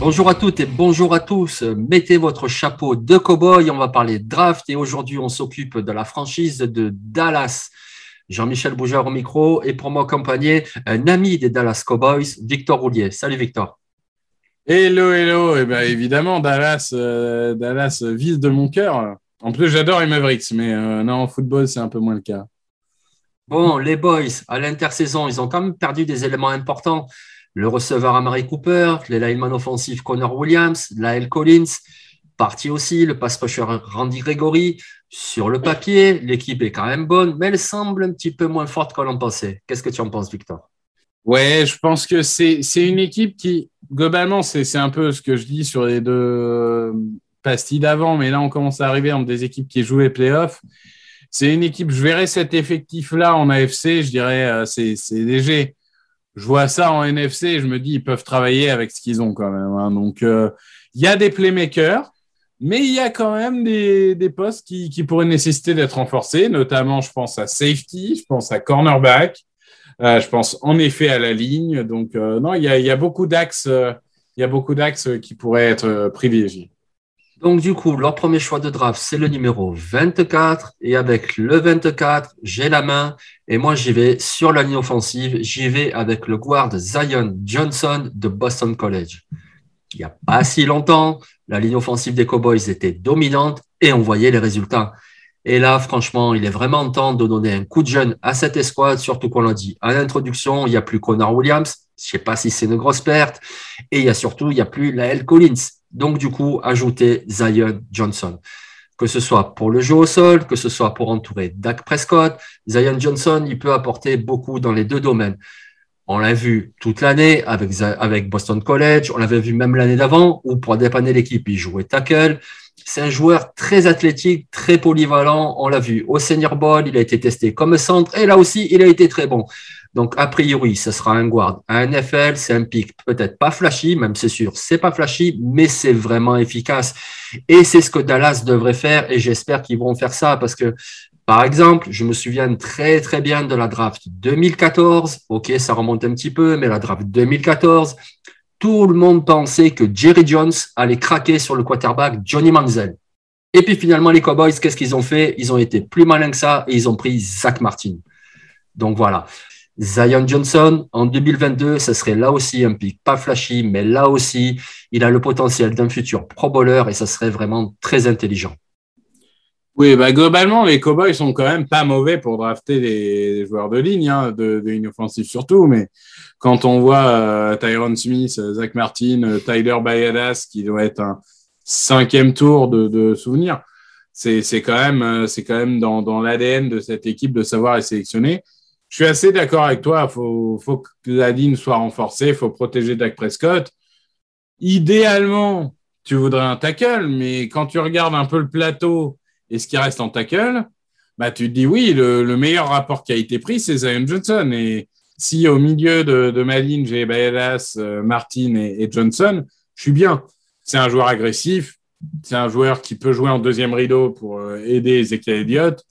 Bonjour à toutes et bonjour à tous. Mettez votre chapeau de cow-boy. On va parler draft et aujourd'hui, on s'occupe de la franchise de Dallas. Jean-Michel Bougeur au micro et pour m'accompagner, un ami des Dallas Cowboys, Victor Roulier. Salut Victor. Hello, hello. Eh bien, évidemment, Dallas, euh, Dallas, de mon cœur. En plus, j'adore les Mavericks, mais euh, non, en football, c'est un peu moins le cas. Bon, les Boys, à l'intersaison, ils ont quand même perdu des éléments importants le receveur Amari Cooper, les lineman offensifs Connor Williams, Lael Collins, parti aussi, le pass rusher Randy Gregory. Sur le papier, l'équipe est quand même bonne, mais elle semble un petit peu moins forte que l'on pensait. Qu'est-ce que tu en penses, Victor? Ouais, je pense que c'est une équipe qui, globalement, c'est un peu ce que je dis sur les deux pastilles d'avant, mais là, on commence à arriver entre des équipes qui jouent les playoffs. C'est une équipe, je verrais cet effectif-là en AFC, je dirais, euh, c'est léger je vois ça en NFC je me dis ils peuvent travailler avec ce qu'ils ont quand même. Hein. Donc euh, il y a des playmakers, mais il y a quand même des, postes qui, pourraient nécessiter d'être renforcés, notamment je pense à safety, je pense à cornerback, euh, je pense en effet à la ligne. Donc non, il y a beaucoup d'axes, il y a beaucoup d'axes qui pourraient être privilégiés. Donc, du coup, leur premier choix de draft, c'est le numéro 24. Et avec le 24, j'ai la main. Et moi, j'y vais sur la ligne offensive. J'y vais avec le guard Zion Johnson de Boston College. Il n'y a pas si longtemps, la ligne offensive des Cowboys était dominante et on voyait les résultats. Et là, franchement, il est vraiment temps de donner un coup de jeune à cette escouade, surtout qu'on l'a dit en introduction, il n'y a plus Connor Williams. Je ne sais pas si c'est une grosse perte. Et il y a surtout, il n'y a plus Lael Collins. Donc, du coup, ajouter Zion Johnson. Que ce soit pour le jeu au sol, que ce soit pour entourer Dak Prescott, Zion Johnson, il peut apporter beaucoup dans les deux domaines. On l'a vu toute l'année avec, avec Boston College, on l'avait vu même l'année d'avant, où pour dépanner l'équipe, il jouait tackle. C'est un joueur très athlétique, très polyvalent. On l'a vu au Senior Bowl, il a été testé comme centre, et là aussi, il a été très bon. Donc, a priori, ce sera un guard. Un NFL, c'est un pic peut-être pas flashy, même c'est sûr, c'est pas flashy, mais c'est vraiment efficace. Et c'est ce que Dallas devrait faire et j'espère qu'ils vont faire ça parce que, par exemple, je me souviens très, très bien de la draft 2014. OK, ça remonte un petit peu, mais la draft 2014, tout le monde pensait que Jerry Jones allait craquer sur le quarterback Johnny Manziel. Et puis finalement, les Cowboys, qu'est-ce qu'ils ont fait? Ils ont été plus malins que ça et ils ont pris Zach Martin. Donc voilà. Zion Johnson, en 2022, ce serait là aussi un pic pas flashy, mais là aussi, il a le potentiel d'un futur pro bowler et ça serait vraiment très intelligent. Oui, bah globalement, les Cowboys sont quand même pas mauvais pour drafter des, joueurs de ligne, hein, de, ligne offensive surtout, mais quand on voit euh, Tyron Smith, Zach Martin, euh, Tyler Bayadas, qui doit être un cinquième tour de, même, euh, c'est quand même dans, dans l'ADN de cette équipe de savoir les sélectionner. Je suis assez d'accord avec toi. Il faut, que la ligne soit renforcée. Il faut protéger Dak Prescott. Idéalement, tu voudrais un tackle, mais quand tu regardes un peu le plateau et ce qui reste en tackle, bah, tu te dis oui, le, meilleur rapport qui a été pris, c'est Zion Johnson. Et si au milieu de, ma ligne, j'ai Bayelas, euh, Martin et, Johnson, je suis bien. C'est un joueur agressif. C'est un joueur qui peut jouer en deuxième rideau pour euh, aider Ezekiel Elliott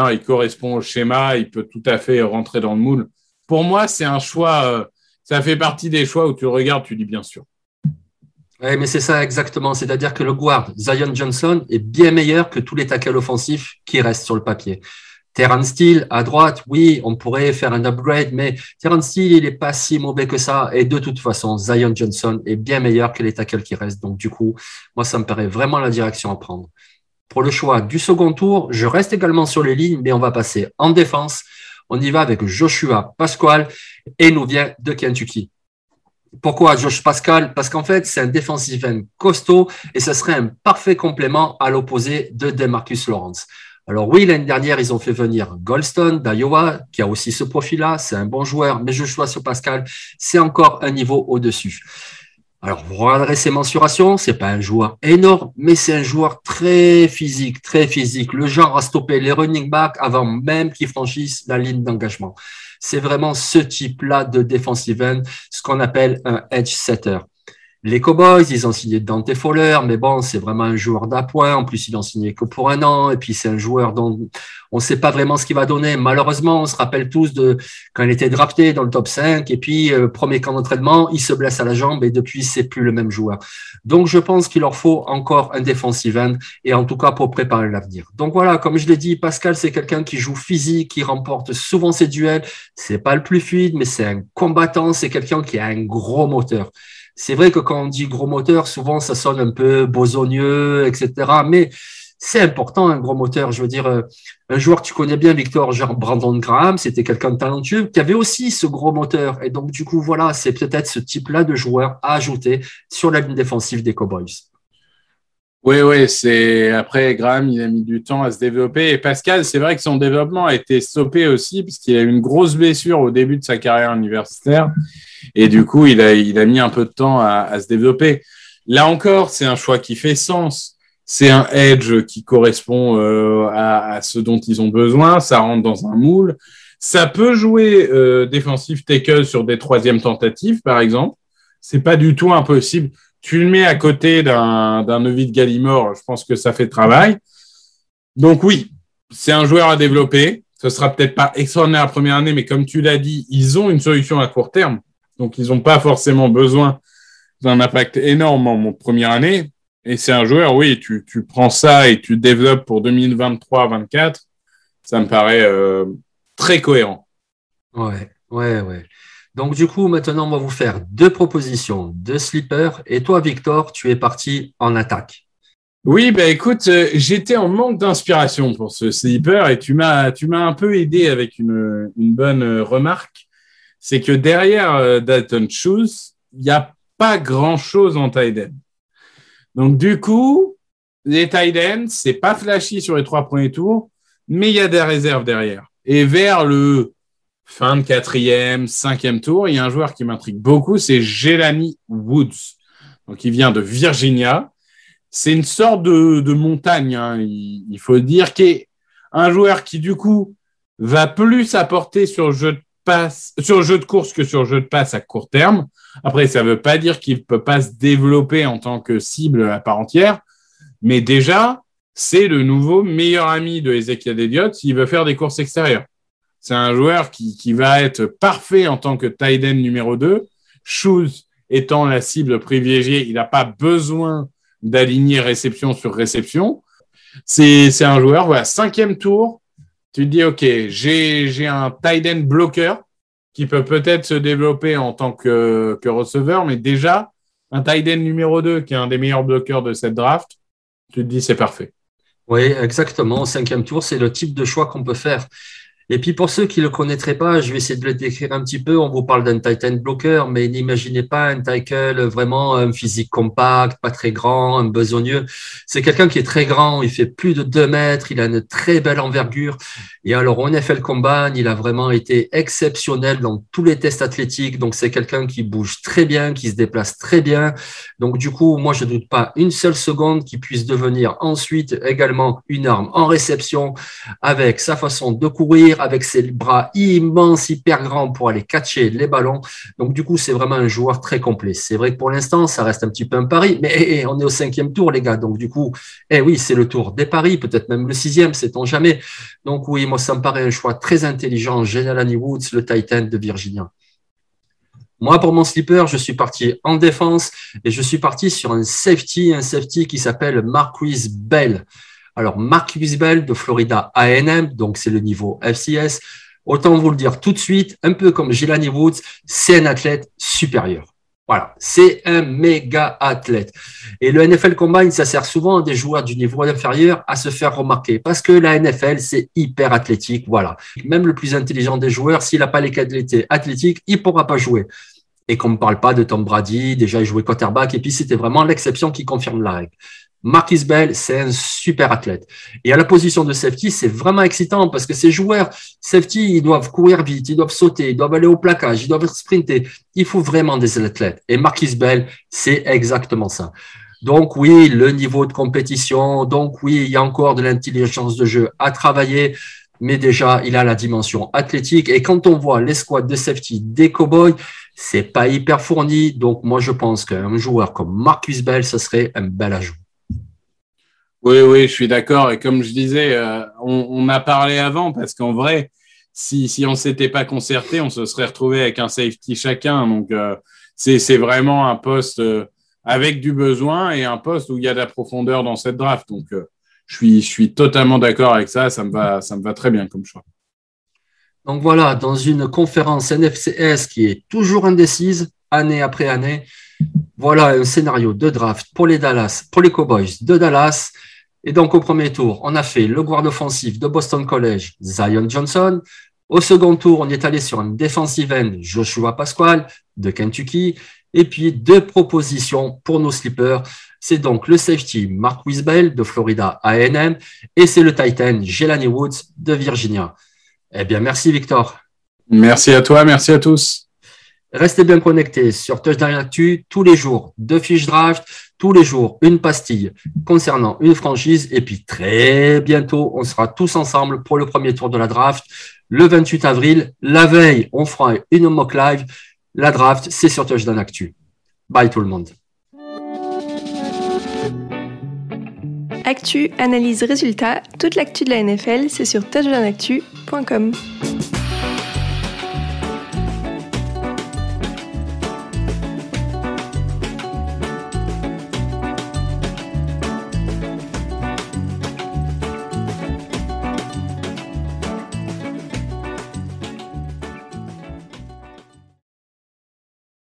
non, il correspond au schéma, il peut tout à fait rentrer dans le moule. Pour moi, c'est un choix, euh, ça fait partie des choix où tu regardes, tu dis bien sûr. Oui, mais c'est ça exactement. C'est-à-dire que le guard, Zion Johnson, est bien meilleur que tous les tackles offensifs qui restent sur le papier. Terran Steele à droite, oui, on pourrait faire un upgrade, mais Terran Steele, il est pas si mauvais que ça. Et de toute façon, Zion Johnson est bien meilleur que les tackles qui restent. Donc, du coup, moi, ça me paraît vraiment la direction à prendre. Pour le choix du second tour, je reste également sur les lignes, mais on va passer en défense. On y va avec Joshua Pasquale et nous vient de Kentucky. Pourquoi Josh Pascal? Parce qu'en fait, c'est un defensive end costaud et ce serait un parfait complément à l'opposé de Demarcus Lawrence. Alors oui, l'année dernière, ils ont fait venir Goldstone d'Iowa, qui a aussi ce profil-là. C'est un bon joueur, mais sur Pascal. C'est encore un niveau au-dessus. Alors, vous regarderez ses mensurations, c'est pas un joueur énorme, mais c'est un joueur très physique, très physique. Le genre à stopper les running backs avant même qu'ils franchissent la ligne d'engagement. C'est vraiment ce type-là de defensive end, ce qu'on appelle un edge setter. Les Cowboys, ils ont signé Dante Fowler, mais bon, c'est vraiment un joueur d'appoint. En plus, ils l'ont signé que pour un an. Et puis, c'est un joueur dont on ne sait pas vraiment ce qu'il va donner. Malheureusement, on se rappelle tous de quand il était drafté dans le top 5. Et puis, euh, premier camp d'entraînement, il se blesse à la jambe et depuis, c'est plus le même joueur. Donc, je pense qu'il leur faut encore un defensive end et en tout cas pour préparer l'avenir. Donc voilà, comme je l'ai dit, Pascal, c'est quelqu'un qui joue physique, qui remporte souvent ses duels. C'est pas le plus fluide, mais c'est un combattant. C'est quelqu'un qui a un gros moteur. C'est vrai que quand on dit gros moteur, souvent ça sonne un peu bosogneux, etc. Mais c'est important, un gros moteur. Je veux dire, euh, un joueur que tu connais bien, Victor, genre Brandon Graham, c'était quelqu'un de talentueux qui avait aussi ce gros moteur. Et donc, du coup, voilà, c'est peut-être ce type-là de joueur à ajouter sur la ligne défensive des Cowboys. Oui, oui, c'est après Graham, il a mis du temps à se développer. Et Pascal, c'est vrai que son développement a été stoppé aussi puisqu'il a eu une grosse blessure au début de sa carrière universitaire. Et du coup, il a, mis un peu de temps à, se développer. Là encore, c'est un choix qui fait sens. C'est un edge qui correspond euh, à, à, ce dont ils ont besoin. Ça rentre dans un moule. Ça peut jouer euh, défensif tackle sur des troisièmes tentatives, par exemple. C'est pas du tout impossible. Tu le mets à côté d'un, Ovid Gallimore, je pense que ça fait travail. Donc oui, c'est un joueur à développer. Ce sera peut-être pas extraordinaire la première année, mais comme tu l'as dit, ils ont une solution à court terme. Donc ils n'ont pas forcément besoin d'un impact énorme en mon première année. Et c'est un joueur, oui, tu, prends ça et tu développes pour 2023-24. Ça me paraît euh, très cohérent. Ouais, ouais, ouais. Donc, du coup, maintenant, on va vous faire deux propositions de sleeper. Et toi, Victor, tu es parti en attaque. Oui, bah écoute, euh, j'étais en manque d'inspiration pour ce sleeper et tu m'as, un peu aidé avec une, bonne euh, remarque. C'est que derrière euh, Dalton Shoes, il n'y a pas grand chose en tight Donc, du coup, les tight ends, c'est pas flashy sur les trois premiers tours, mais il y a des réserves derrière. Et vers le fin de quatrième, cinquième tour, il y a un joueur qui m'intrigue beaucoup, c'est Jelani Woods. Donc, il vient de Virginia. C'est une sorte de, de montagne, hein. il, faut dire, qui est un joueur qui, du coup, va plus apporter sur le jeu de passe, sur jeu de course que sur le jeu de passe à court terme. Après, ça ne veut pas dire qu'il ne peut pas se développer en tant que cible à part entière, mais déjà, c'est le nouveau meilleur ami de Ezekiel Elliott s'il veut faire des courses extérieures. C'est un joueur qui, va être parfait en tant que tight end numéro 2. Shoes étant la cible privilégiée, il n'a pas besoin d'aligner réception sur réception. C'est un joueur, voilà, cinquième tour. Tu te dis, OK, j'ai un tight end bloqueur qui peut peut-être se développer en tant que, que receveur, mais déjà, un tight end numéro 2 qui est un des meilleurs bloqueurs de cette draft, tu te dis, c'est parfait. Oui, exactement. Au cinquième tour, c'est le type de choix qu'on peut faire. Et puis pour ceux qui ne le connaîtraient pas, je vais essayer de le décrire un petit peu. On vous parle d'un Titan blocker, mais n'imaginez pas un tackle vraiment un physique compact, pas très grand, un besogneux. C'est quelqu'un qui est très grand, il fait plus de 2 mètres, il a une très belle envergure. Et alors au NFL Combine, il a vraiment été exceptionnel dans tous les tests athlétiques. Donc c'est quelqu'un qui bouge très bien, qui se déplace très bien. Donc du coup, moi je doute pas une seule seconde qu'il puisse devenir ensuite également une arme en réception avec sa façon de courir avec ses bras immenses, hyper grands pour aller catcher les ballons. Donc, du coup, c'est vraiment un joueur très complet. C'est vrai que pour l'instant, ça reste un petit peu un pari, mais eh, eh, on est au cinquième tour, les gars. Donc, du coup, eh oui, c'est le tour des paris, peut-être même le sixième, sait-on jamais. Donc, oui, moi, ça me paraît un choix très intelligent. General Woods, le Titan de Virginia. Moi, pour mon slipper, je suis parti en défense et je suis parti sur un safety, un safety qui s'appelle Marquis Bell. Alors, Marquis Bell de Florida A&M, donc c'est le niveau FCS. Autant vous le dire tout de suite, un peu comme Jelani Woods, c'est un athlète supérieur. Voilà, c'est un méga athlète. Et le NFL Combine, ça sert souvent à des joueurs du niveau inférieur à se faire remarquer parce que la NFL, c'est hyper athlétique. Voilà. Même le plus intelligent des joueurs, s'il n'a pas les qualités athlétiques, il pourra pas jouer. Et qu'on ne parle pas de Tom Brady, déjà il jouait quarterback, et puis c'était vraiment l'exception qui confirme la règle. Marquis Bell, c'est un super athlète. Et à la position de safety, c'est vraiment excitant parce que ces joueurs, safety, ils doivent courir vite, ils doivent sauter, ils doivent aller au plaquage, ils doivent sprinter. Il faut vraiment des athlètes. Et Marquis Bell, c'est exactement ça. Donc oui, le niveau de compétition, donc oui, il y a encore de l'intelligence de jeu à travailler, mais déjà, il a la dimension athlétique. Et quand on voit l'escouade de safety des Cowboys, c'est pas hyper fourni. Donc moi, je pense qu'un joueur comme Marcus Bell, ce serait un bel ajout. Oui, oui, je suis d'accord. Et comme je disais, euh, on, a parlé avant parce qu'en vrai, si, si on s'était pas concerté, on se serait retrouvé avec un safety chacun. Donc, euh, c'est vraiment un poste euh, avec du besoin et un poste où il y a de la profondeur dans cette draft. Donc, je, suis, totalement d'accord avec ça. Ça va, ça me va très bien comme choix. Donc voilà, dans une conférence NFCS qui est toujours indécise, année après année, voilà un scénario de draft pour les Dallas, pour les Cowboys de Dallas. Et donc, au premier tour, on a fait le guard offensif de Boston College, Zion Johnson. Au second tour, on est allé sur un defensive end, Joshua Pasquale de Kentucky. Et puis, deux propositions pour nos slippers. C'est donc le safety Mark Wisbell de Florida A&M et c'est le Titan Jelani Woods de Virginia. Eh bien, merci Victor. Merci à toi, merci à tous. Restez bien connectés sur Touchdown Actu tous les jours, deux fiches draft, tous les jours, une pastille concernant une franchise. Et puis très bientôt, on sera tous ensemble pour le premier tour de la draft. Le 28 avril, la veille, on fera une mock live. La draft, c'est sur Touchdown Actu. Bye tout le monde. Actu, analyse, résultat, toute l'actu de la NFL, c'est sur touchdownactu.com.